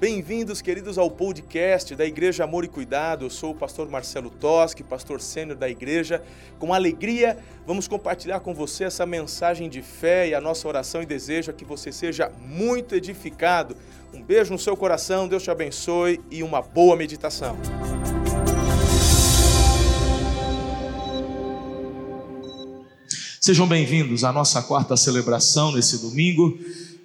Bem-vindos, queridos, ao podcast da Igreja Amor e Cuidado. Eu sou o pastor Marcelo Toschi, pastor sênior da igreja. Com alegria, vamos compartilhar com você essa mensagem de fé e a nossa oração e desejo é que você seja muito edificado. Um beijo no seu coração, Deus te abençoe e uma boa meditação. Sejam bem-vindos à nossa quarta celebração nesse domingo.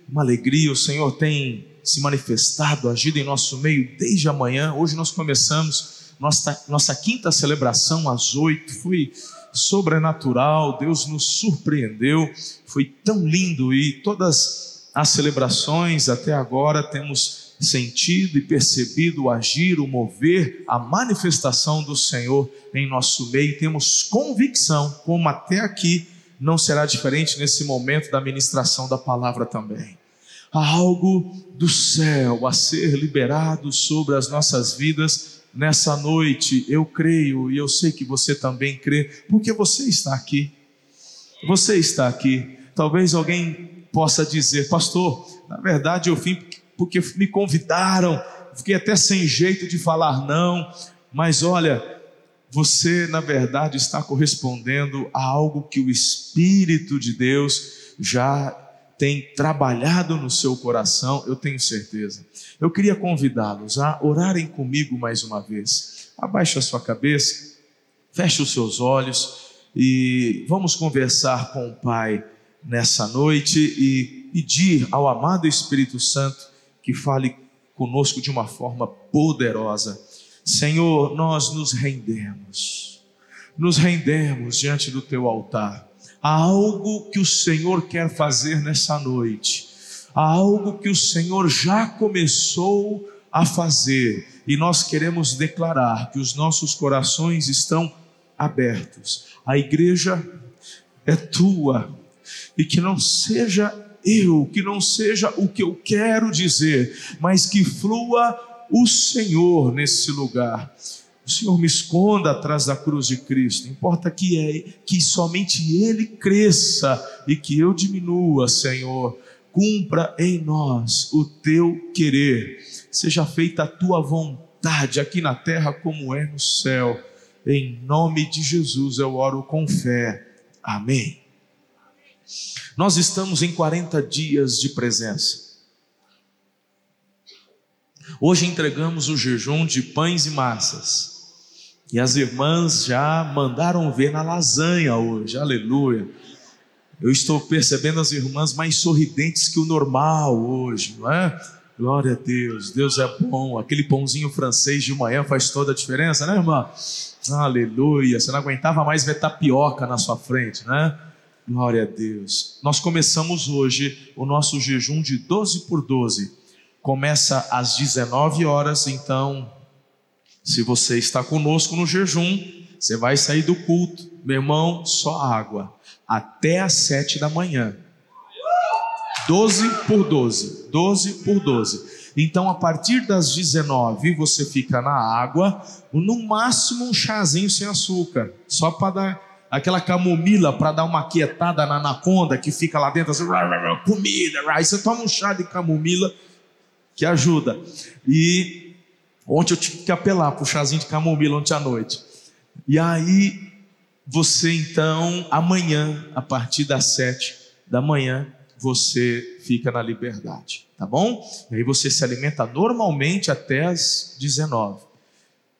Uma alegria, o Senhor tem se manifestado, agido em nosso meio desde amanhã. Hoje nós começamos nossa, nossa quinta celebração às oito. Foi sobrenatural, Deus nos surpreendeu, foi tão lindo e todas as celebrações até agora temos sentido e percebido o agir, o mover, a manifestação do Senhor em nosso meio. Temos convicção, como até aqui não será diferente nesse momento da ministração da palavra também há algo do céu a ser liberado sobre as nossas vidas nessa noite. Eu creio e eu sei que você também crê, porque você está aqui. Você está aqui. Talvez alguém possa dizer, pastor, na verdade eu vim porque me convidaram, fiquei até sem jeito de falar não, mas olha, você na verdade está correspondendo a algo que o Espírito de Deus já tem trabalhado no seu coração, eu tenho certeza. Eu queria convidá-los a orarem comigo mais uma vez. Abaixe a sua cabeça, feche os seus olhos e vamos conversar com o Pai nessa noite e pedir ao amado Espírito Santo que fale conosco de uma forma poderosa. Senhor, nós nos rendemos, nos rendemos diante do teu altar algo que o Senhor quer fazer nessa noite, há algo que o Senhor já começou a fazer, e nós queremos declarar que os nossos corações estão abertos. A igreja é tua, e que não seja eu, que não seja o que eu quero dizer, mas que flua o Senhor nesse lugar. O Senhor me esconda atrás da cruz de Cristo. Importa que é que somente Ele cresça e que eu diminua, Senhor. Cumpra em nós o teu querer. Seja feita a tua vontade aqui na terra como é no céu. Em nome de Jesus eu oro com fé. Amém. Nós estamos em 40 dias de presença. Hoje entregamos o jejum de pães e massas. E as irmãs já mandaram ver na lasanha hoje, aleluia. Eu estou percebendo as irmãs mais sorridentes que o normal hoje, não é? Glória a Deus, Deus é bom. Aquele pãozinho francês de manhã faz toda a diferença, né, irmã? Aleluia. Você não aguentava mais ver tapioca na sua frente, né? Glória a Deus. Nós começamos hoje o nosso jejum de 12 por 12. Começa às 19 horas, então se você está conosco no jejum, você vai sair do culto, meu irmão, só água, até às sete da manhã. 12 por 12, 12 por 12. Então, a partir das 19, você fica na água, no máximo um chazinho sem açúcar, só para dar aquela camomila para dar uma quietada na anaconda que fica lá dentro, assim, comida, aí você toma um chá de camomila que ajuda. E Ontem eu tive que apelar para o chazinho de camomila ontem à noite. E aí, você então, amanhã, a partir das sete da manhã, você fica na liberdade, tá bom? E aí você se alimenta normalmente até as 19.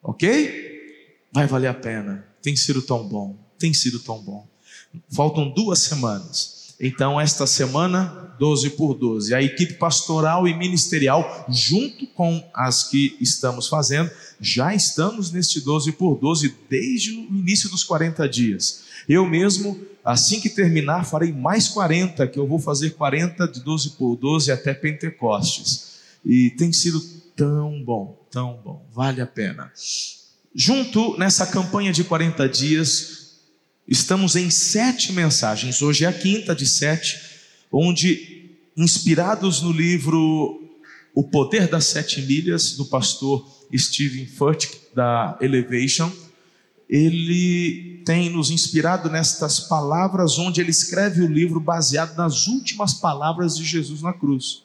Ok? Vai valer a pena. Tem sido tão bom. Tem sido tão bom. Faltam duas semanas. Então, esta semana, 12 por 12, a equipe pastoral e ministerial, junto com as que estamos fazendo, já estamos neste 12 por 12 desde o início dos 40 dias. Eu mesmo, assim que terminar, farei mais 40, que eu vou fazer 40 de 12 por 12 até Pentecostes. E tem sido tão bom, tão bom, vale a pena. Junto nessa campanha de 40 dias, Estamos em sete mensagens, hoje é a quinta de sete, onde, inspirados no livro O Poder das Sete Milhas, do pastor Stephen Furtick, da Elevation, ele tem nos inspirado nestas palavras, onde ele escreve o livro baseado nas últimas palavras de Jesus na cruz.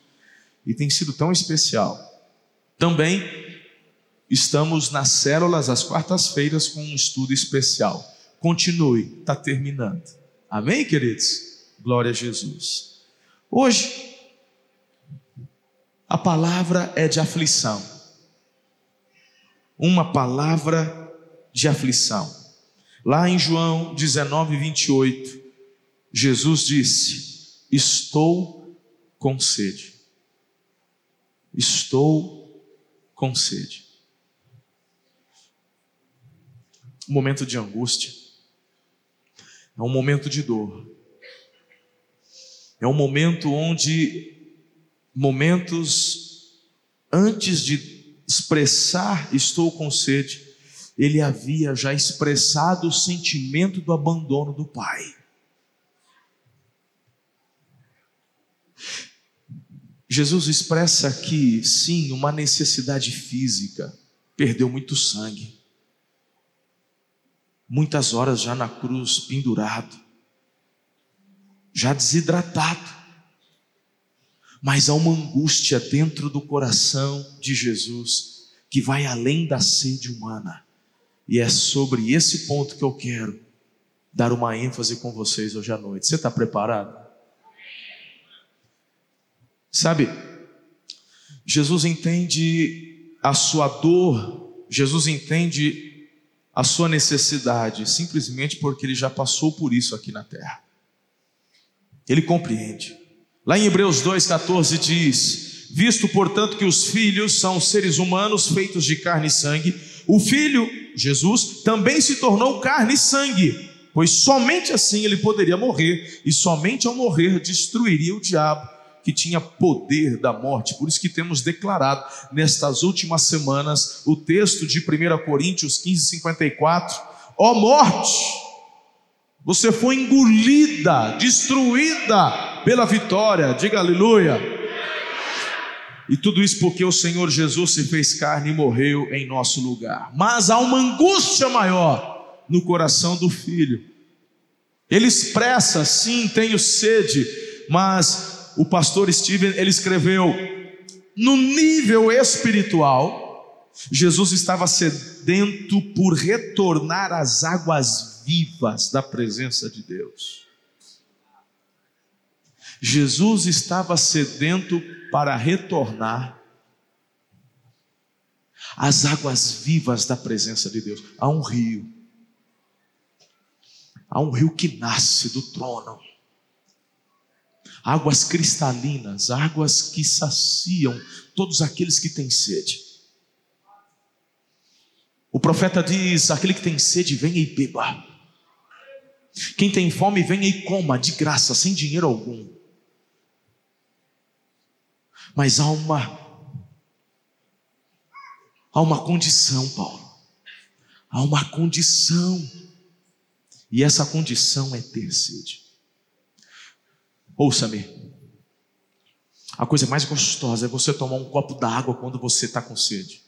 E tem sido tão especial. Também estamos nas células às quartas-feiras com um estudo especial. Continue, está terminando. Amém, queridos? Glória a Jesus. Hoje, a palavra é de aflição. Uma palavra de aflição. Lá em João 19, 28, Jesus disse: Estou com sede. Estou com sede. Um momento de angústia, é um momento de dor, é um momento onde, momentos antes de expressar estou com sede, ele havia já expressado o sentimento do abandono do pai. Jesus expressa aqui, sim, uma necessidade física. Perdeu muito sangue. Muitas horas já na cruz, pendurado. Já desidratado. Mas há uma angústia dentro do coração de Jesus que vai além da sede humana. E é sobre esse ponto que eu quero dar uma ênfase com vocês hoje à noite. Você está preparado? Sabe, Jesus entende a sua dor, Jesus entende a sua necessidade, simplesmente porque ele já passou por isso aqui na terra. Ele compreende. Lá em Hebreus 2,14 diz: Visto, portanto, que os filhos são seres humanos feitos de carne e sangue, o filho, Jesus, também se tornou carne e sangue, pois somente assim ele poderia morrer, e somente ao morrer destruiria o diabo que tinha poder da morte. Por isso que temos declarado nestas últimas semanas o texto de 1 Coríntios 15, 54: Ó oh morte, você foi engolida, destruída pela vitória. Diga aleluia. E tudo isso porque o Senhor Jesus se fez carne e morreu em nosso lugar. Mas há uma angústia maior no coração do filho. Ele expressa, sim, tenho sede, mas o pastor Steven ele escreveu: no nível espiritual, Jesus estava sedento por retornar às águas vivas da presença de Deus. Jesus estava sedento para retornar às águas vivas da presença de Deus. Há um rio, há um rio que nasce do trono águas cristalinas, águas que saciam todos aqueles que têm sede. O profeta diz: aquele que tem sede, venha e beba. Quem tem fome, venha e coma, de graça, sem dinheiro algum. Mas há uma, há uma condição, Paulo. Há uma condição. E essa condição é ter sede. Ouça-me. A coisa mais gostosa é você tomar um copo d'água quando você está com sede.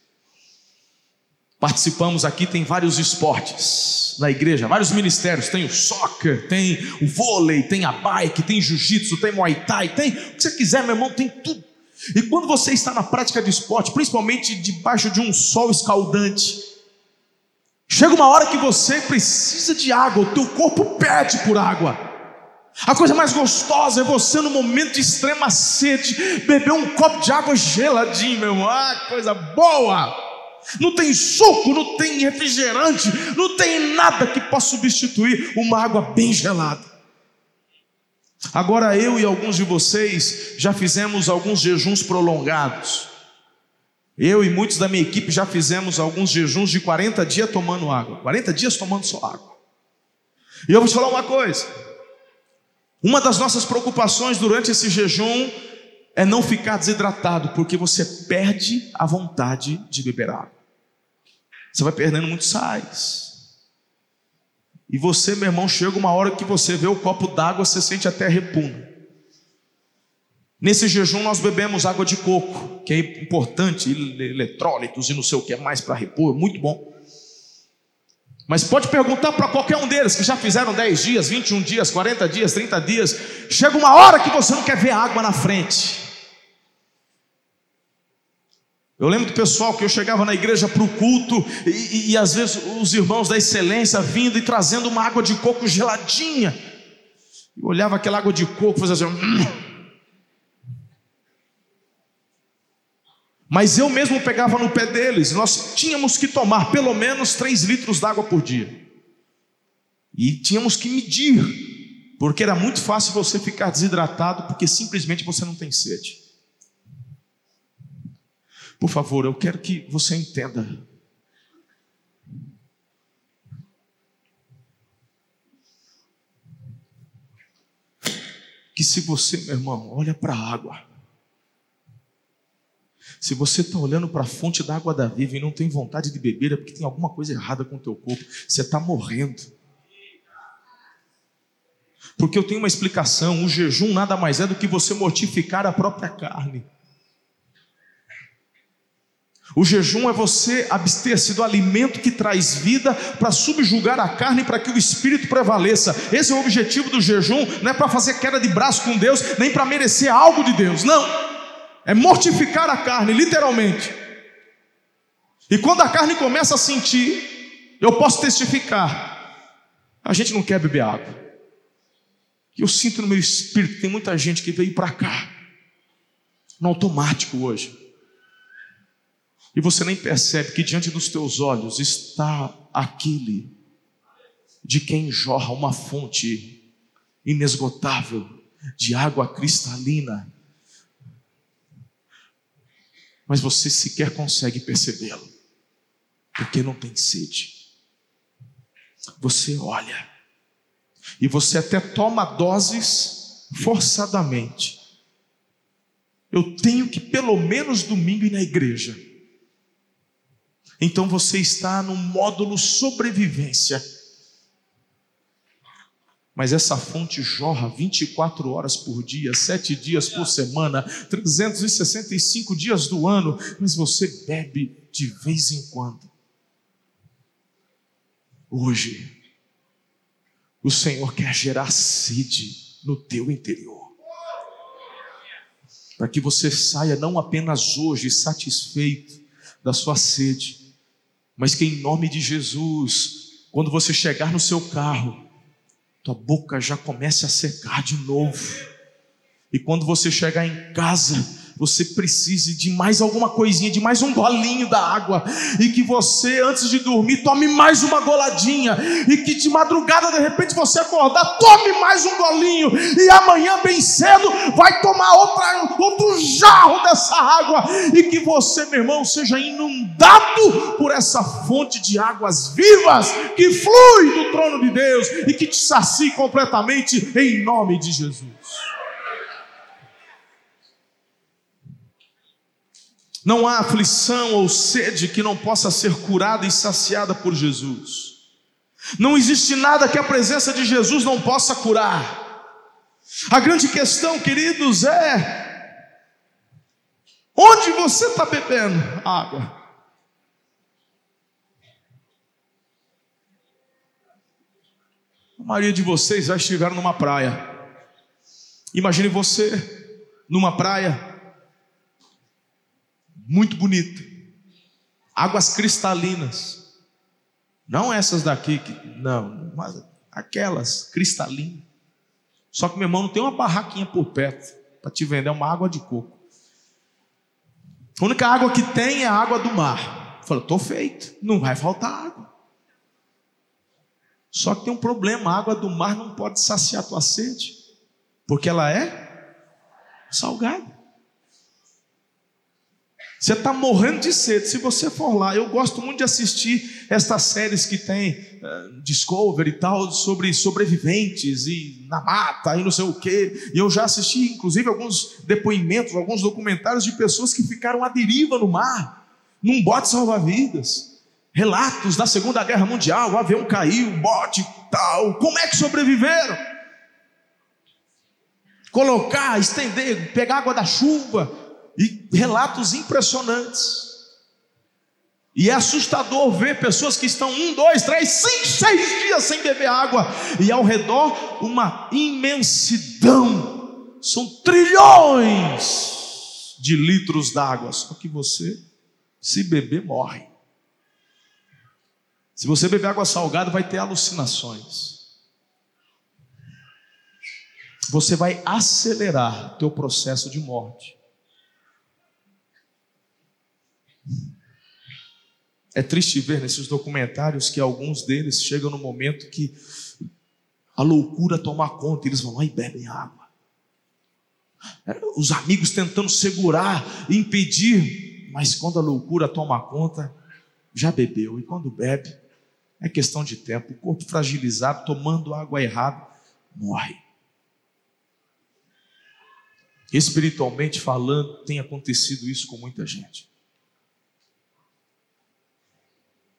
Participamos aqui, tem vários esportes na igreja, vários ministérios. Tem o soccer, tem o vôlei, tem a bike, tem jiu-jitsu, tem muay thai, tem o que você quiser, meu irmão, tem tudo. E quando você está na prática de esporte, principalmente debaixo de um sol escaldante, chega uma hora que você precisa de água, o teu corpo pede por água. A coisa mais gostosa é você, no momento de extrema sede, beber um copo de água geladinho, meu irmão. Ah, coisa boa! Não tem suco, não tem refrigerante, não tem nada que possa substituir uma água bem gelada. Agora eu e alguns de vocês já fizemos alguns jejuns prolongados. Eu e muitos da minha equipe já fizemos alguns jejuns de 40 dias tomando água. 40 dias tomando só água. E eu vou te falar uma coisa. Uma das nossas preocupações durante esse jejum é não ficar desidratado, porque você perde a vontade de beber água. Você vai perdendo muitos sais. E você, meu irmão, chega uma hora que você vê o copo d'água, você sente até repugno. Nesse jejum nós bebemos água de coco, que é importante, eletrólitos e não sei o que é mais para repor, muito bom. Mas pode perguntar para qualquer um deles que já fizeram 10 dias, 21 dias, 40 dias, 30 dias. Chega uma hora que você não quer ver água na frente. Eu lembro do pessoal que eu chegava na igreja para o culto e, e, e, às vezes os irmãos da excelência vindo e trazendo uma água de coco geladinha. Eu olhava aquela água de coco e fazia assim. Hum. Mas eu mesmo pegava no pé deles. Nós tínhamos que tomar pelo menos 3 litros d'água por dia. E tínhamos que medir, porque era muito fácil você ficar desidratado porque simplesmente você não tem sede. Por favor, eu quero que você entenda. Que se você, meu irmão, olha para a água, se você está olhando para a fonte da água da vida e não tem vontade de beber, é porque tem alguma coisa errada com o teu corpo. Você está morrendo. Porque eu tenho uma explicação: o jejum nada mais é do que você mortificar a própria carne. O jejum é você abster-se do alimento que traz vida para subjugar a carne para que o espírito prevaleça. Esse é o objetivo do jejum, não é para fazer queda de braço com Deus, nem para merecer algo de Deus, não. É mortificar a carne, literalmente. E quando a carne começa a sentir, eu posso testificar, a gente não quer beber água. Eu sinto no meu espírito, tem muita gente que veio para cá, no automático hoje e você nem percebe que diante dos teus olhos está aquele de quem jorra uma fonte inesgotável de água cristalina. Mas você sequer consegue percebê-lo, porque não tem sede. Você olha, e você até toma doses forçadamente. Eu tenho que pelo menos domingo ir na igreja. Então você está no módulo sobrevivência. Mas essa fonte jorra 24 horas por dia, 7 dias por semana, 365 dias do ano, mas você bebe de vez em quando. Hoje, o Senhor quer gerar sede no teu interior. Para que você saia não apenas hoje satisfeito da sua sede, mas que em nome de Jesus, quando você chegar no seu carro, tua boca já comece a secar de novo. E quando você chegar em casa, você precise de mais alguma coisinha, de mais um golinho da água, e que você, antes de dormir, tome mais uma goladinha, e que de madrugada, de repente, você acordar, tome mais um golinho, e amanhã, bem cedo, vai tomar outra, outro jarro dessa água, e que você, meu irmão, seja inundado por essa fonte de águas vivas que flui do trono de Deus e que te sacie completamente em nome de Jesus. Não há aflição ou sede que não possa ser curada e saciada por Jesus. Não existe nada que a presença de Jesus não possa curar. A grande questão, queridos, é: onde você está bebendo água? A maioria de vocês já estiveram numa praia. Imagine você numa praia muito bonita, águas cristalinas, não essas daqui, que, não, mas aquelas cristalinas. Só que meu irmão não tem uma barraquinha por perto para te vender uma água de coco. A única água que tem é a água do mar. Falou, estou feito, não vai faltar água. Só que tem um problema: a água do mar não pode saciar tua sede, porque ela é salgada. Você está morrendo de sede. Se você for lá, eu gosto muito de assistir estas séries que tem uh, Discovery e tal, sobre sobreviventes e na mata e não sei o quê. E eu já assisti, inclusive, alguns depoimentos, alguns documentários de pessoas que ficaram à deriva no mar, num bote salva-vidas. Relatos da Segunda Guerra Mundial: o avião caiu, o bote tal. Como é que sobreviveram? Colocar, estender, pegar água da chuva e relatos impressionantes. E é assustador ver pessoas que estão um, dois, três, cinco, seis dias sem beber água, e ao redor uma imensidão, são trilhões de litros d'água, só que você Se beber, morre. Se você beber água salgada, vai ter alucinações. Você vai acelerar teu processo de morte. É triste ver nesses documentários que alguns deles chegam no momento que a loucura toma conta, eles vão lá e bebem água. É, os amigos tentando segurar, impedir, mas quando a loucura toma conta, já bebeu. E quando bebe, é questão de tempo. O corpo fragilizado, tomando água errada, morre. Espiritualmente falando, tem acontecido isso com muita gente.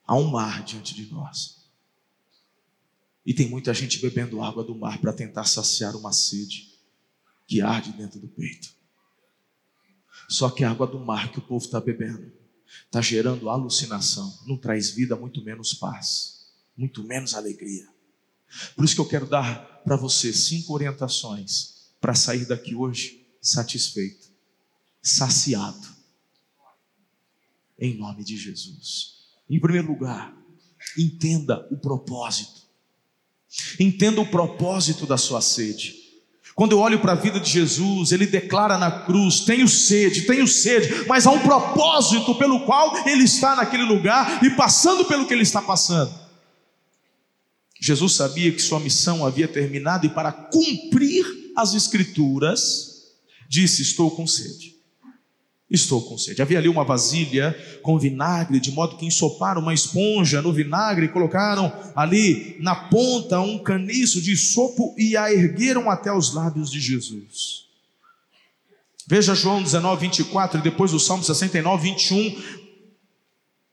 Há um mar diante de nós. E tem muita gente bebendo água do mar para tentar saciar uma sede que arde dentro do peito. Só que a água do mar que o povo está bebendo está gerando alucinação, não traz vida, muito menos paz, muito menos alegria. Por isso que eu quero dar para você cinco orientações para sair daqui hoje satisfeito, saciado, em nome de Jesus. Em primeiro lugar, entenda o propósito. Entenda o propósito da sua sede. Quando eu olho para a vida de Jesus, ele declara na cruz: tenho sede, tenho sede, mas há um propósito pelo qual ele está naquele lugar e passando pelo que ele está passando. Jesus sabia que sua missão havia terminado e para cumprir as Escrituras, disse: Estou com sede. Estou com sede. Havia ali uma vasilha com vinagre, de modo que ensoparam uma esponja no vinagre colocaram ali na ponta um caniço de sopo e a ergueram até os lábios de Jesus. Veja João 19, 24 e depois o Salmo 69, 21,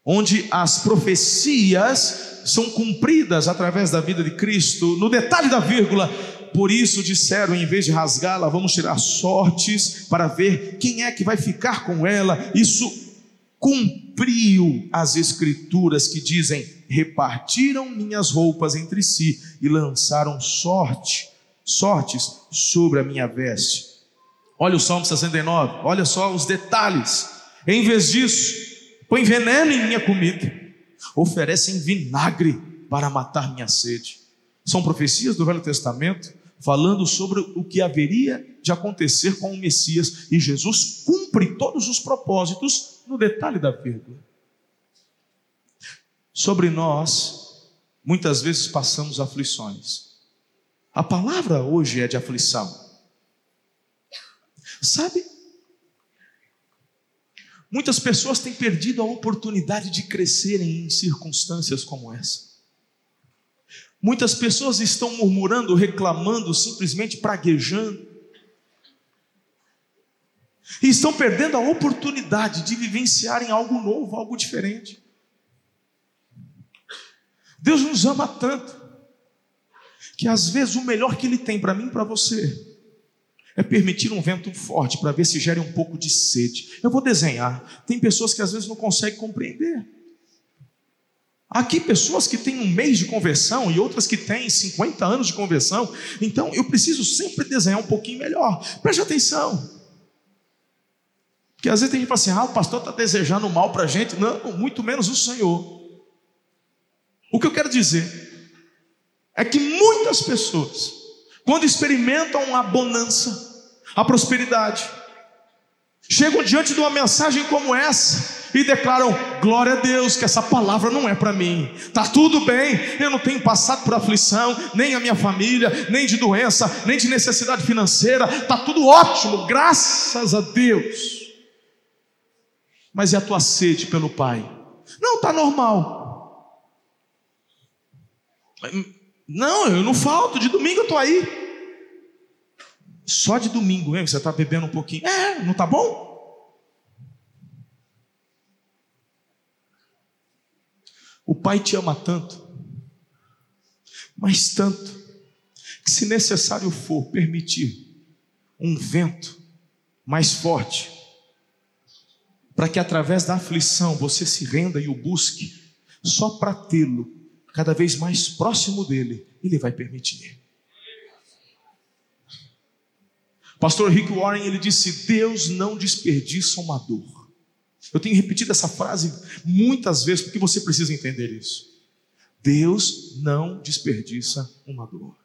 onde as profecias são cumpridas através da vida de Cristo, no detalhe da vírgula, por isso disseram, em vez de rasgá-la, vamos tirar sortes para ver quem é que vai ficar com ela. Isso cumpriu as escrituras que dizem: repartiram minhas roupas entre si e lançaram sorte, sortes sobre a minha veste. Olha o Salmo 69, olha só os detalhes. Em vez disso, põe veneno em minha comida, oferecem vinagre para matar minha sede. São profecias do Velho Testamento falando sobre o que haveria de acontecer com o Messias, e Jesus cumpre todos os propósitos no detalhe da vírgula. Sobre nós, muitas vezes passamos aflições. A palavra hoje é de aflição. Sabe? Muitas pessoas têm perdido a oportunidade de crescerem em circunstâncias como essa. Muitas pessoas estão murmurando, reclamando, simplesmente praguejando. E estão perdendo a oportunidade de vivenciarem algo novo, algo diferente. Deus nos ama tanto, que às vezes o melhor que Ele tem para mim e para você é permitir um vento forte para ver se gera um pouco de sede. Eu vou desenhar. Tem pessoas que às vezes não conseguem compreender. Aqui pessoas que têm um mês de conversão e outras que têm 50 anos de conversão. Então eu preciso sempre desenhar um pouquinho melhor. Preste atenção. Porque às vezes tem gente que fala assim: ah, o pastor está desejando mal para a gente. Não, muito menos o Senhor. O que eu quero dizer é que muitas pessoas, quando experimentam a bonança, a prosperidade, chegam diante de uma mensagem como essa e declaram: glória a Deus, que essa palavra não é para mim. Tá tudo bem, eu não tenho passado por aflição, nem a minha família, nem de doença, nem de necessidade financeira. Tá tudo ótimo, graças a Deus. Mas e a tua sede pelo Pai? Não, tá normal. Não, eu não falto, de domingo eu tô aí. Só de domingo, hein? Você está bebendo um pouquinho. É, não tá bom? O Pai te ama tanto, mas tanto, que se necessário for permitir um vento mais forte, para que através da aflição você se renda e o busque, só para tê-lo cada vez mais próximo dele, ele vai permitir. Pastor Rick Warren ele disse: Deus não desperdiça uma dor. Eu tenho repetido essa frase muitas vezes porque você precisa entender isso. Deus não desperdiça uma dor.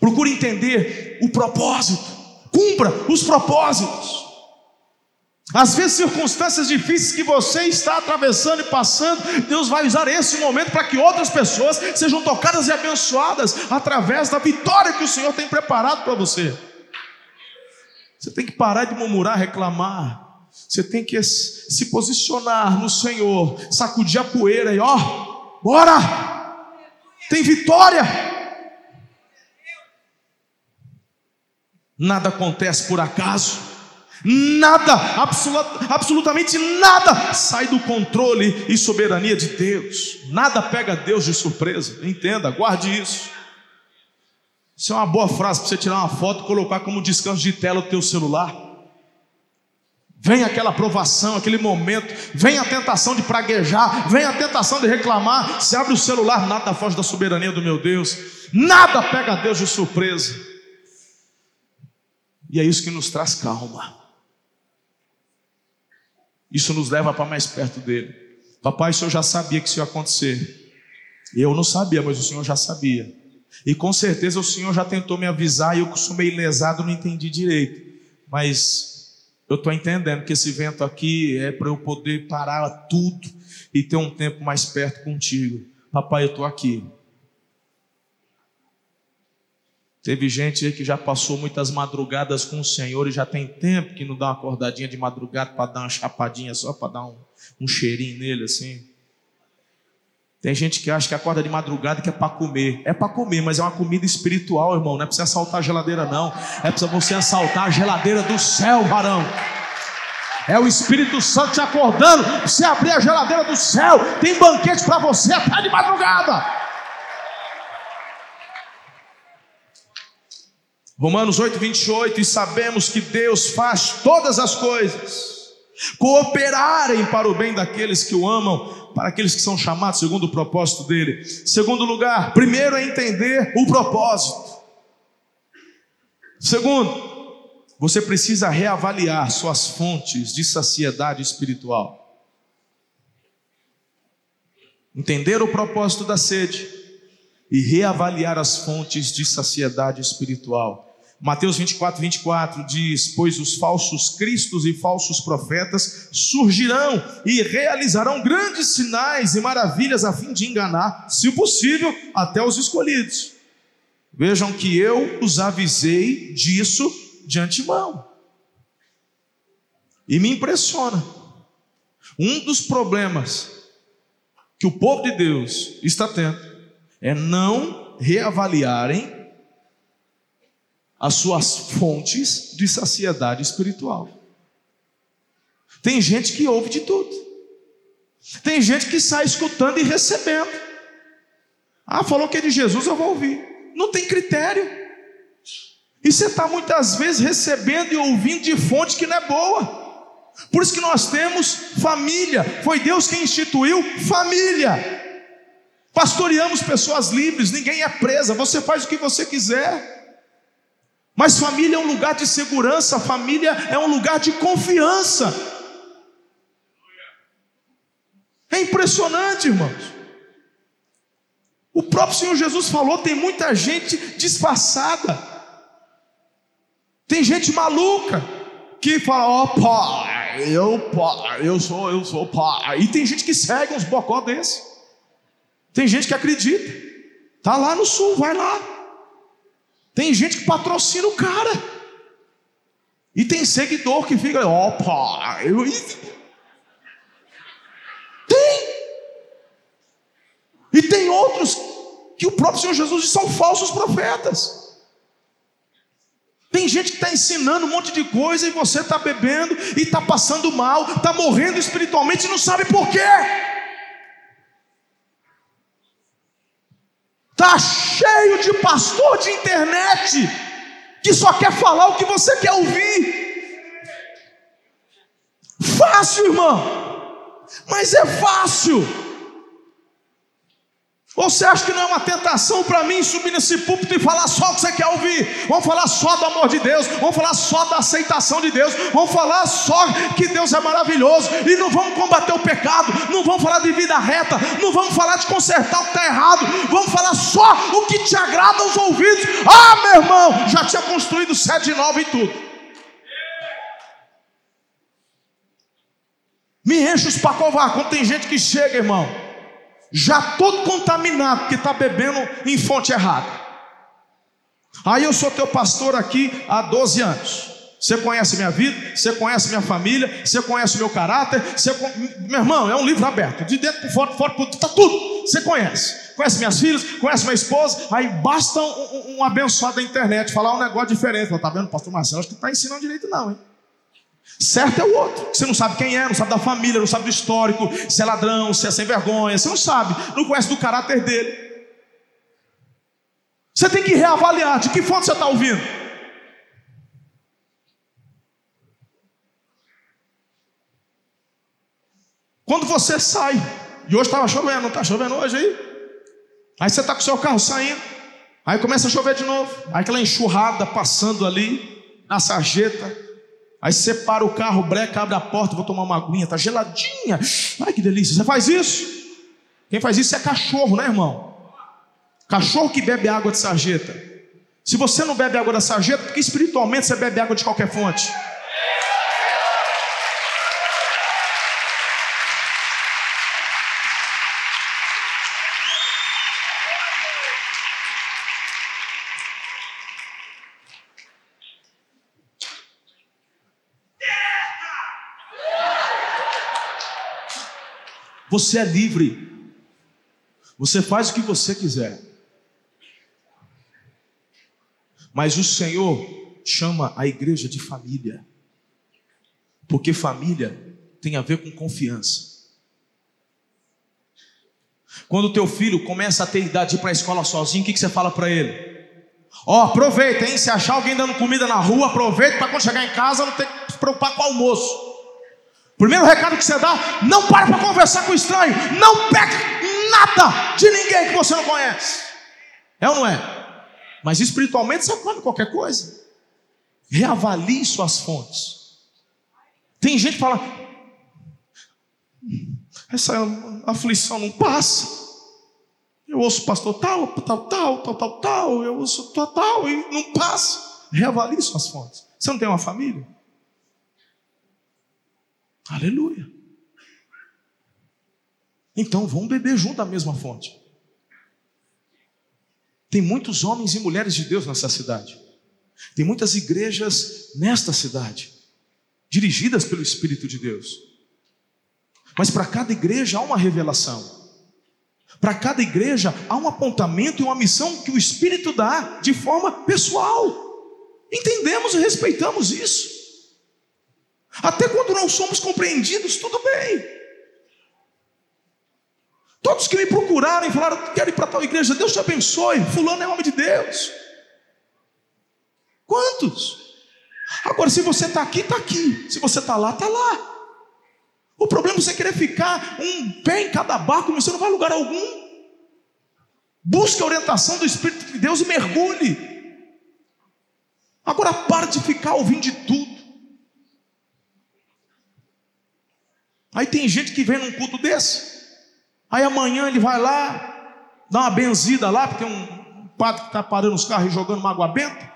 Procure entender o propósito. Cumpra os propósitos. Às vezes, circunstâncias difíceis que você está atravessando e passando, Deus vai usar esse momento para que outras pessoas sejam tocadas e abençoadas através da vitória que o Senhor tem preparado para você. Você tem que parar de murmurar, reclamar. Você tem que se posicionar no Senhor, sacudir a poeira e ó, bora! Tem vitória! Nada acontece por acaso, nada, absolut, absolutamente nada sai do controle e soberania de Deus, nada pega Deus de surpresa, entenda, guarde isso. Isso é uma boa frase para você tirar uma foto e colocar como descanso de tela o teu celular. Vem aquela aprovação, aquele momento, vem a tentação de praguejar, vem a tentação de reclamar. Se abre o celular, nada foge da soberania do meu Deus, nada pega a Deus de surpresa. E é isso que nos traz calma. Isso nos leva para mais perto dele. Papai, o senhor já sabia que isso ia acontecer. Eu não sabia, mas o senhor já sabia. E com certeza o senhor já tentou me avisar e eu sou meio lesado, não entendi direito. Mas eu estou entendendo que esse vento aqui é para eu poder parar tudo e ter um tempo mais perto contigo. Papai, eu estou aqui. Teve gente aí que já passou muitas madrugadas com o Senhor e já tem tempo que não dá uma acordadinha de madrugada para dar uma chapadinha só para dar um, um cheirinho nele assim. Tem gente que acha que acorda de madrugada que é para comer. É para comer, mas é uma comida espiritual, irmão. Não é para você assaltar a geladeira, não. É para você assaltar a geladeira do céu, varão. É o Espírito Santo te acordando. Você abrir a geladeira do céu, tem banquete para você até de madrugada. Romanos 8, 28. E sabemos que Deus faz todas as coisas cooperarem para o bem daqueles que o amam para aqueles que são chamados segundo o propósito dele. Segundo lugar, primeiro é entender o propósito. Segundo, você precisa reavaliar suas fontes de saciedade espiritual. Entender o propósito da sede e reavaliar as fontes de saciedade espiritual. Mateus 24, 24 diz: Pois os falsos cristos e falsos profetas surgirão e realizarão grandes sinais e maravilhas a fim de enganar, se possível, até os escolhidos. Vejam que eu os avisei disso de antemão. E me impressiona. Um dos problemas que o povo de Deus está tendo é não reavaliarem as suas fontes de saciedade espiritual. Tem gente que ouve de tudo. Tem gente que sai escutando e recebendo. Ah, falou que é de Jesus, eu vou ouvir. Não tem critério. E você está muitas vezes recebendo e ouvindo de fonte que não é boa. Por isso que nós temos família. Foi Deus quem instituiu família. Pastoreamos pessoas livres, ninguém é presa, você faz o que você quiser. Mas família é um lugar de segurança, família é um lugar de confiança. É impressionante, irmãos. O próprio Senhor Jesus falou: tem muita gente disfarçada, tem gente maluca que fala: ó oh, pai, eu pai, eu sou, eu sou pai. E tem gente que segue uns bocó desse. Tem gente que acredita. Tá lá no sul, vai lá. Tem gente que patrocina o cara. E tem seguidor que fica, opa, eu. Tem. E tem outros que o próprio Senhor Jesus diz são falsos profetas. Tem gente que está ensinando um monte de coisa e você está bebendo e está passando mal, está morrendo espiritualmente e não sabe por quê. Está cheio de pastor de internet que só quer falar o que você quer ouvir. Fácil, irmão. Mas é fácil. Ou você acha que não é uma tentação para mim subir nesse púlpito e falar só o que você quer ouvir? Vamos falar só do amor de Deus, vamos falar só da aceitação de Deus, vamos falar só que Deus é maravilhoso e não vamos combater o pecado, não vamos falar de vida reta, não vamos falar de consertar o que está errado, vamos falar só o que te agrada aos ouvidos. Ah, meu irmão, já tinha construído sede nova e tudo. Me enche os pacovar quando tem gente que chega, irmão já todo contaminado, porque está bebendo em fonte errada. Aí eu sou teu pastor aqui há 12 anos. Você conhece minha vida, você conhece minha família, você conhece meu caráter, você... meu irmão, é um livro aberto, de dentro para fora, fora para está tudo, você conhece. Conhece minhas filhas, conhece minha esposa, aí basta um, um, um abençoado da internet falar um negócio diferente. Está vendo, pastor Marcelo, acho que está ensinando direito, não, hein? Certo é o outro. Você não sabe quem é, não sabe da família, não sabe do histórico, se é ladrão, se é sem vergonha. Você não sabe, não conhece do caráter dele. Você tem que reavaliar de que fonte você está ouvindo. Quando você sai, e hoje estava chovendo, não está chovendo hoje aí? Aí você está com o seu carro saindo, aí começa a chover de novo, aí aquela enxurrada passando ali na sarjeta, Aí você para o carro, breca, abre a porta, vou tomar uma aguinha, tá geladinha. Ai que delícia. Você faz isso? Quem faz isso é cachorro, né, irmão? Cachorro que bebe água de sarjeta. Se você não bebe água da sarjeta, porque espiritualmente você bebe água de qualquer fonte. Você é livre. Você faz o que você quiser. Mas o Senhor chama a igreja de família. Porque família tem a ver com confiança. Quando o teu filho começa a ter idade de ir para a escola sozinho, o que, que você fala para ele? Ó, oh, aproveita, hein? Se achar alguém dando comida na rua, aproveita para quando chegar em casa não ter que se preocupar com o almoço. Primeiro recado que você dá: não pare para conversar com o estranho, não pegue nada de ninguém que você não conhece. É ou não é? Mas espiritualmente você come qualquer coisa. Reavalie suas fontes. Tem gente que fala: essa aflição não passa. Eu ouço pastor tal, tal, tal, tal, tal, tal, eu ouço tal, tal, e não passa. Reavalie suas fontes. Você não tem uma família? Aleluia. Então vamos beber junto da mesma fonte. Tem muitos homens e mulheres de Deus nessa cidade. Tem muitas igrejas nesta cidade, dirigidas pelo Espírito de Deus. Mas para cada igreja há uma revelação. Para cada igreja há um apontamento e uma missão que o Espírito dá de forma pessoal. Entendemos e respeitamos isso. Até quando não somos compreendidos, tudo bem. Todos que me procuraram e falaram, quero ir para tal igreja, Deus te abençoe, fulano é homem de Deus. Quantos? Agora, se você está aqui, está aqui. Se você está lá, está lá. O problema é você querer ficar um pé em cada barco, mas você não vai a lugar algum. Busque a orientação do Espírito de Deus e mergulhe. Agora para de ficar ouvindo de tudo. Aí tem gente que vem num culto desse, aí amanhã ele vai lá, dá uma benzida lá, porque tem um padre que está parando os carros e jogando uma água benta.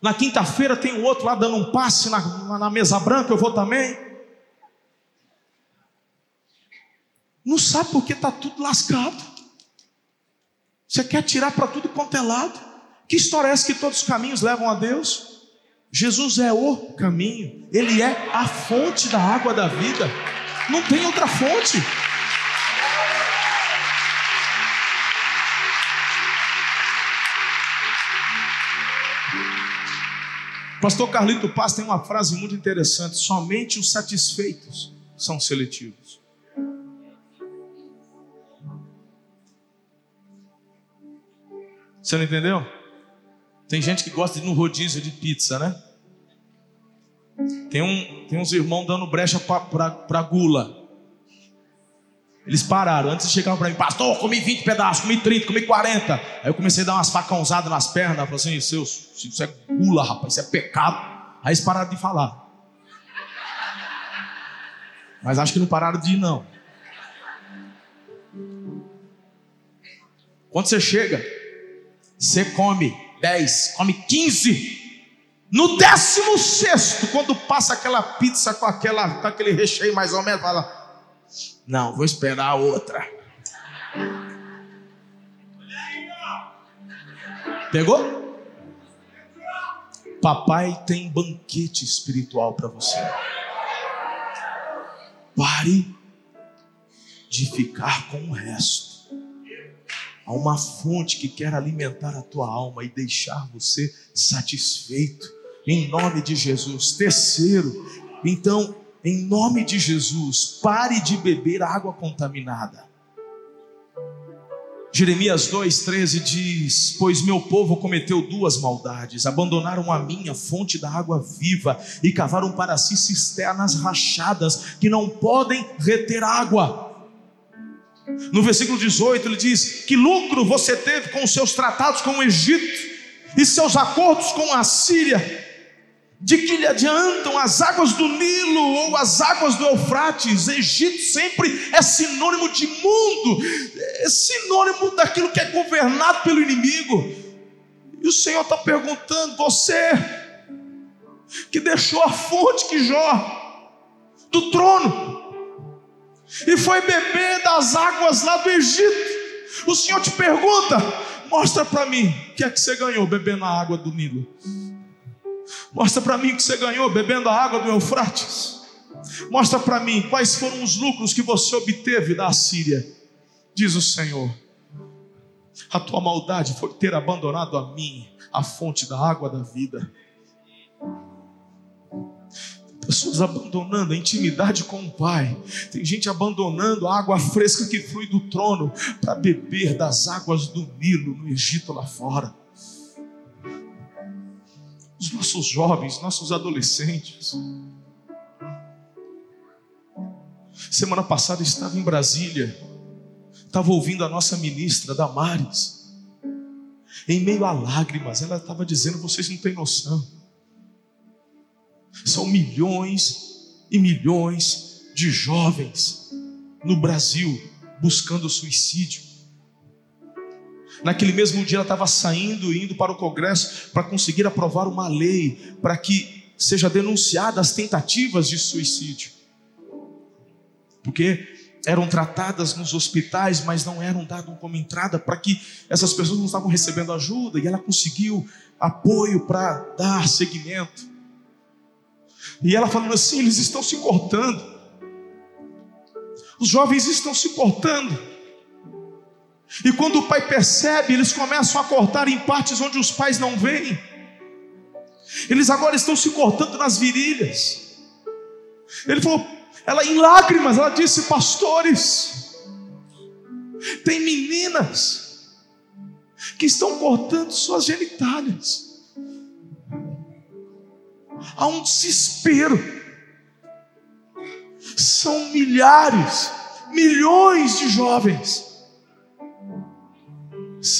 Na quinta-feira tem o outro lá dando um passe na, na mesa branca, eu vou também. Não sabe porque está tudo lascado. Você quer tirar para tudo quanto é lado. Que história é essa que todos os caminhos levam a Deus? Jesus é o caminho, Ele é a fonte da água da vida. Não tem outra fonte. Pastor Carlito Paz tem uma frase muito interessante: somente os satisfeitos são seletivos. Você não entendeu? Tem gente que gosta de no rodízio de pizza, né? Tem, um, tem uns irmãos dando brecha para gula. Eles pararam. Antes chegar para mim, pastor, comi 20 pedaços, comi 30, comi 40. Aí eu comecei a dar umas facãozadas nas pernas. Falei assim: isso é gula, rapaz, isso é pecado. Aí eles pararam de falar. Mas acho que não pararam de ir, não. Quando você chega, você come 10, come 15. No décimo sexto, quando passa aquela pizza com, aquela, com aquele recheio mais ou menos, fala: Não, vou esperar a outra. Pegou? Papai tem banquete espiritual para você. Pare de ficar com o resto. Há uma fonte que quer alimentar a tua alma e deixar você satisfeito. Em nome de Jesus. Terceiro, então, em nome de Jesus, pare de beber água contaminada. Jeremias 2,13 diz: Pois meu povo cometeu duas maldades, abandonaram a minha fonte da água viva e cavaram para si cisternas rachadas que não podem reter água. No versículo 18 ele diz: Que lucro você teve com seus tratados com o Egito e seus acordos com a Síria? De que lhe adiantam as águas do Nilo ou as águas do Eufrates? Egito sempre é sinônimo de mundo, é sinônimo daquilo que é governado pelo inimigo. E o Senhor está perguntando: você que deixou a fonte que jorra do trono, e foi beber das águas lá do Egito. O Senhor te pergunta: mostra para mim o que é que você ganhou bebendo a água do Nilo. Mostra para mim o que você ganhou bebendo a água do Eufrates. Mostra para mim quais foram os lucros que você obteve da Assíria. Diz o Senhor: a tua maldade foi ter abandonado a mim, a fonte da água da vida pessoas abandonando a intimidade com o Pai, tem gente abandonando a água fresca que flui do trono para beber das águas do Nilo no Egito lá fora. Os nossos jovens, nossos adolescentes. Semana passada estava em Brasília, estava ouvindo a nossa ministra Damares, em meio a lágrimas, ela estava dizendo: vocês não têm noção são milhões e milhões de jovens no Brasil buscando suicídio. Naquele mesmo dia ela estava saindo e indo para o Congresso para conseguir aprovar uma lei para que seja denunciada as tentativas de suicídio. Porque eram tratadas nos hospitais, mas não eram dadas como entrada para que essas pessoas não estavam recebendo ajuda e ela conseguiu apoio para dar seguimento. E ela falando assim: eles estão se cortando. Os jovens estão se cortando. E quando o pai percebe, eles começam a cortar em partes onde os pais não veem. Eles agora estão se cortando nas virilhas. Ele falou, ela em lágrimas, ela disse: Pastores, tem meninas que estão cortando suas genitálias há um desespero. São milhares, milhões de jovens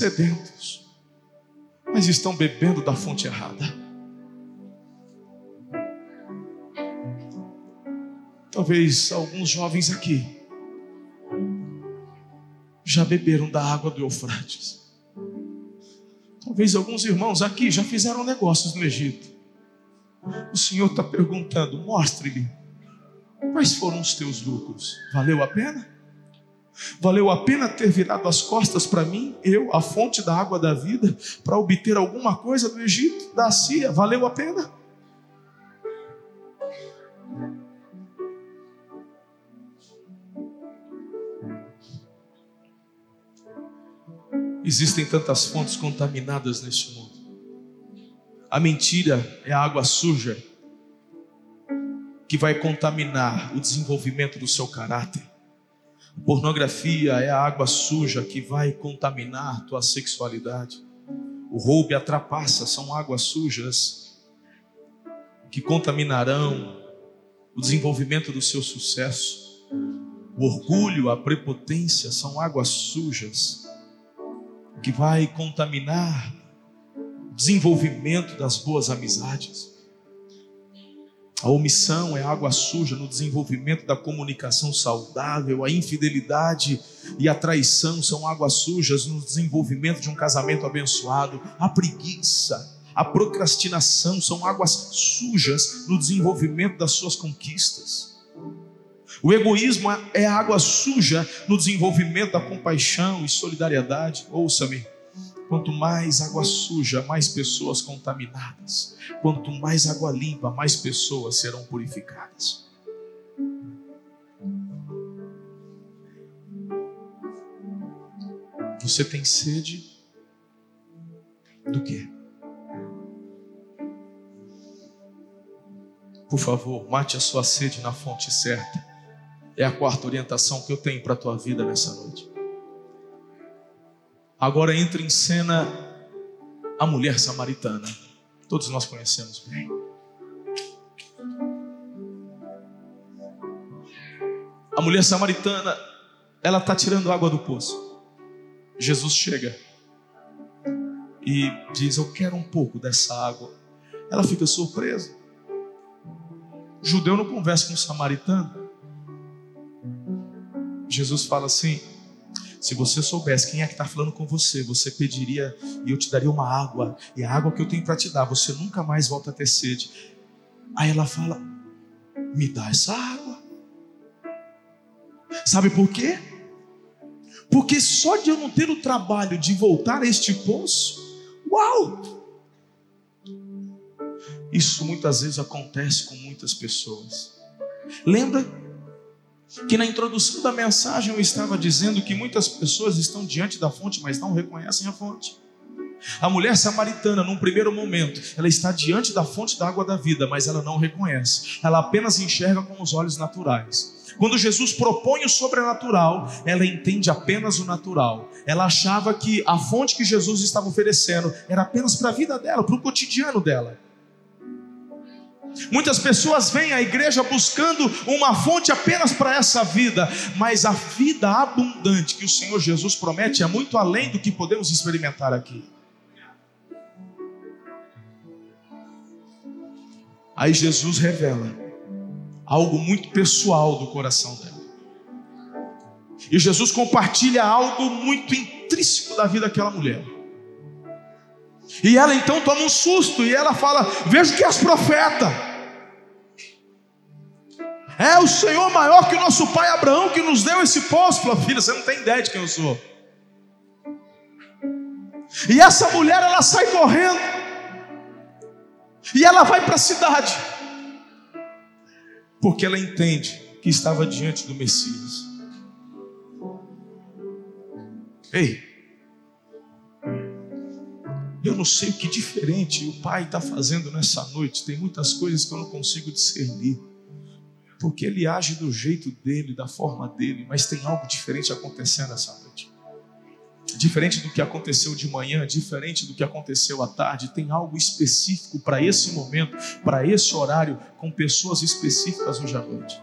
sedentos, mas estão bebendo da fonte errada. Talvez alguns jovens aqui já beberam da água do Eufrates. Talvez alguns irmãos aqui já fizeram negócios no Egito. O Senhor está perguntando: mostre-lhe quais foram os teus lucros. Valeu a pena? Valeu a pena ter virado as costas para mim, eu, a fonte da água da vida, para obter alguma coisa do Egito, da Síria? Valeu a pena? Existem tantas fontes contaminadas neste mundo. A mentira é a água suja que vai contaminar o desenvolvimento do seu caráter. Pornografia é a água suja que vai contaminar tua sexualidade. O roubo e a trapaça são águas sujas que contaminarão o desenvolvimento do seu sucesso. O orgulho, a prepotência são águas sujas que vai contaminar o desenvolvimento das boas amizades. A omissão é água suja no desenvolvimento da comunicação saudável, a infidelidade e a traição são águas sujas no desenvolvimento de um casamento abençoado, a preguiça, a procrastinação são águas sujas no desenvolvimento das suas conquistas. O egoísmo é água suja no desenvolvimento da compaixão e solidariedade. Ouça-me. Quanto mais água suja, mais pessoas contaminadas. Quanto mais água limpa, mais pessoas serão purificadas. Você tem sede do quê? Por favor, mate a sua sede na fonte certa. É a quarta orientação que eu tenho para a tua vida nessa noite. Agora entra em cena a mulher samaritana. Todos nós conhecemos bem. A mulher samaritana, ela está tirando água do poço. Jesus chega e diz: Eu quero um pouco dessa água. Ela fica surpresa. O judeu não conversa com o samaritano. Jesus fala assim: se você soubesse quem é que está falando com você, você pediria e eu te daria uma água, e a água que eu tenho para te dar, você nunca mais volta a ter sede. Aí ela fala: Me dá essa água. Sabe por quê? Porque só de eu não ter o trabalho de voltar a este poço, uau! Isso muitas vezes acontece com muitas pessoas. Lembra que na introdução da mensagem eu estava dizendo que muitas pessoas estão diante da fonte, mas não reconhecem a fonte. A mulher samaritana, num primeiro momento, ela está diante da fonte da água da vida, mas ela não reconhece. Ela apenas enxerga com os olhos naturais. Quando Jesus propõe o sobrenatural, ela entende apenas o natural. Ela achava que a fonte que Jesus estava oferecendo era apenas para a vida dela, para o cotidiano dela. Muitas pessoas vêm à igreja buscando uma fonte apenas para essa vida, mas a vida abundante que o Senhor Jesus promete é muito além do que podemos experimentar aqui. Aí Jesus revela algo muito pessoal do coração dela. E Jesus compartilha algo muito intrínseco da vida daquela mulher. E ela então toma um susto e ela fala: Vejo que és profeta. É o Senhor maior que o nosso pai Abraão que nos deu esse poço. Fala, filha, você não tem ideia de quem eu sou. E essa mulher ela sai correndo. E ela vai para a cidade. Porque ela entende que estava diante do Messias. Ei, eu não sei o que diferente o Pai está fazendo nessa noite. Tem muitas coisas que eu não consigo discernir. Porque Ele age do jeito dele, da forma dele, mas tem algo diferente acontecendo nessa noite. Diferente do que aconteceu de manhã, diferente do que aconteceu à tarde, tem algo específico para esse momento, para esse horário, com pessoas específicas hoje à noite.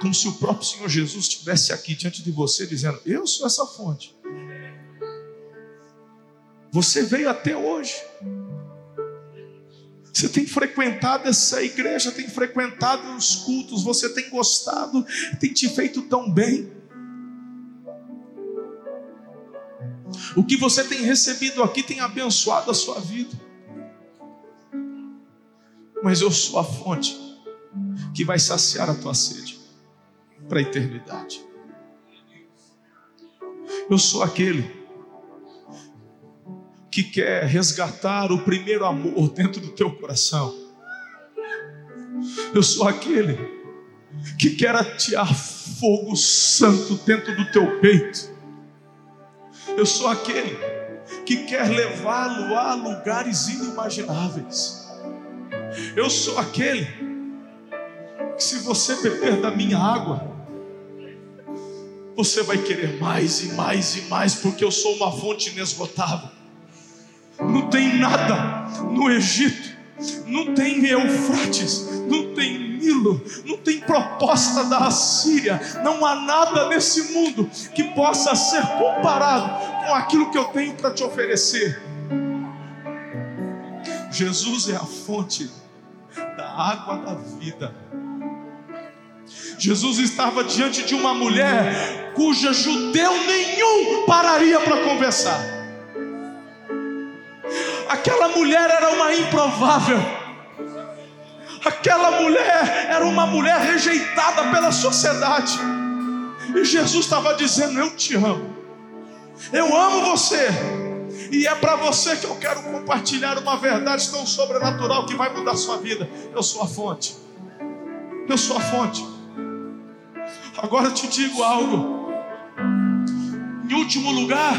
Como se o próprio Senhor Jesus estivesse aqui diante de você, dizendo: Eu sou essa fonte. Você veio até hoje. Você tem frequentado essa igreja, tem frequentado os cultos, você tem gostado, tem te feito tão bem. O que você tem recebido aqui tem abençoado a sua vida. Mas eu sou a fonte que vai saciar a tua sede para a eternidade. Eu sou aquele que quer resgatar o primeiro amor dentro do teu coração. Eu sou aquele que quer atear fogo santo dentro do teu peito. Eu sou aquele que quer levá-lo a lugares inimagináveis. Eu sou aquele que, se você beber da minha água, você vai querer mais e mais e mais, porque eu sou uma fonte inesgotável. não tem nada no Egito, não tem Eufrates, não tem Nilo, não tem proposta da Assíria, não há nada nesse mundo que possa ser comparado com aquilo que eu tenho para te oferecer. Jesus é a fonte da água da vida. Jesus estava diante de uma mulher cuja judeu nenhum pararia para conversar. Aquela mulher era uma improvável. Aquela mulher era uma mulher rejeitada pela sociedade. E Jesus estava dizendo: Eu te amo. Eu amo você. E é para você que eu quero compartilhar uma verdade tão sobrenatural que vai mudar sua vida. Eu sou a fonte. Eu sou a fonte. Agora eu te digo algo. Em último lugar,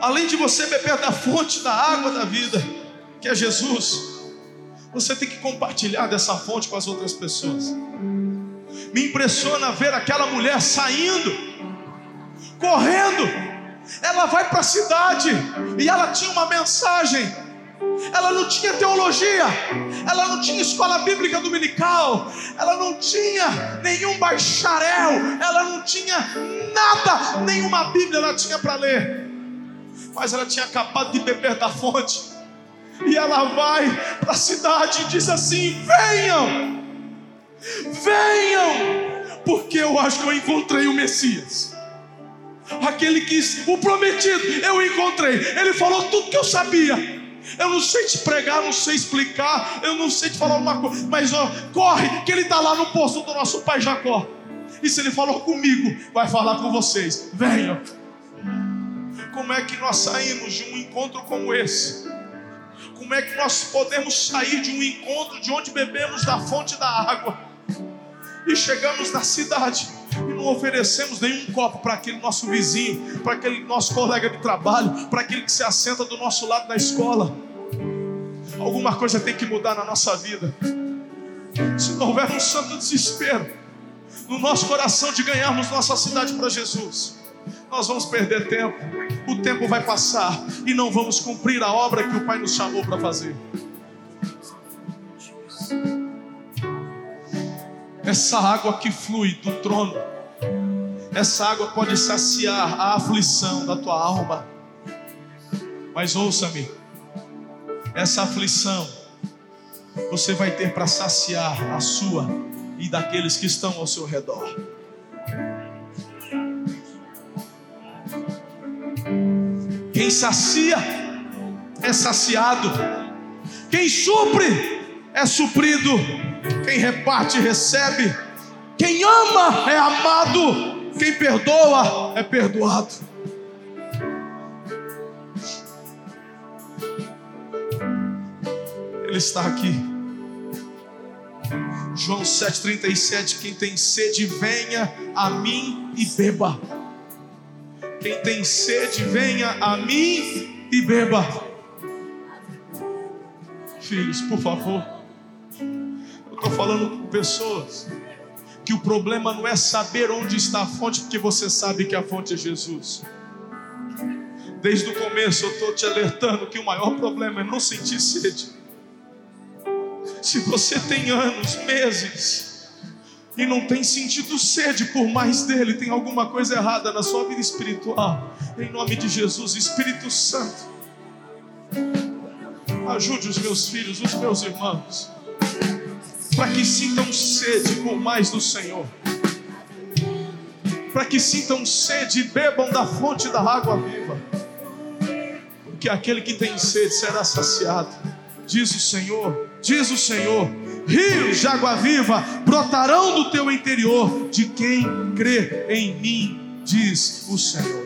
além de você beber da fonte da água da vida, que é Jesus, você tem que compartilhar dessa fonte com as outras pessoas. Me impressiona ver aquela mulher saindo, correndo. Ela vai para a cidade e ela tinha uma mensagem ela não tinha teologia, ela não tinha escola bíblica dominical, ela não tinha nenhum bacharel, ela não tinha nada, nenhuma Bíblia ela tinha para ler, mas ela tinha acabado de beber da fonte, e ela vai para a cidade e diz assim: venham, venham, porque eu acho que eu encontrei o Messias. Aquele que o prometido eu encontrei. Ele falou tudo que eu sabia. Eu não sei te pregar, não sei explicar, eu não sei te falar uma coisa, mas ó, corre, que ele está lá no posto do nosso pai Jacó. E se ele falou comigo, vai falar com vocês. Venham. Como é que nós saímos de um encontro como esse? Como é que nós podemos sair de um encontro de onde bebemos da fonte da água e chegamos na cidade oferecemos nenhum copo para aquele nosso vizinho, para aquele nosso colega de trabalho, para aquele que se assenta do nosso lado na escola. Alguma coisa tem que mudar na nossa vida. Se não houver um santo desespero no nosso coração de ganharmos nossa cidade para Jesus, nós vamos perder tempo. O tempo vai passar e não vamos cumprir a obra que o Pai nos chamou para fazer. Essa água que flui do trono, essa água pode saciar a aflição da tua alma. Mas ouça-me, essa aflição você vai ter para saciar a sua e daqueles que estão ao seu redor. Quem sacia é saciado, quem supre é suprido. Quem reparte, recebe. Quem ama é amado. Quem perdoa é perdoado. Ele está aqui. João 7,37: Quem tem sede, venha a mim e beba. Quem tem sede, venha a mim e beba. Filhos, por favor. Eu estou falando com pessoas que o problema não é saber onde está a fonte, porque você sabe que a fonte é Jesus. Desde o começo eu estou te alertando que o maior problema é não sentir sede. Se você tem anos, meses, e não tem sentido sede por mais dele, tem alguma coisa errada na sua vida espiritual. Em nome de Jesus, Espírito Santo, ajude os meus filhos, os meus irmãos para que sintam sede por mais do Senhor, para que sintam sede e bebam da fonte da água viva, porque aquele que tem sede será saciado, diz o Senhor, diz o Senhor. Rios de água viva brotarão do teu interior, de quem crê em mim, diz o Senhor.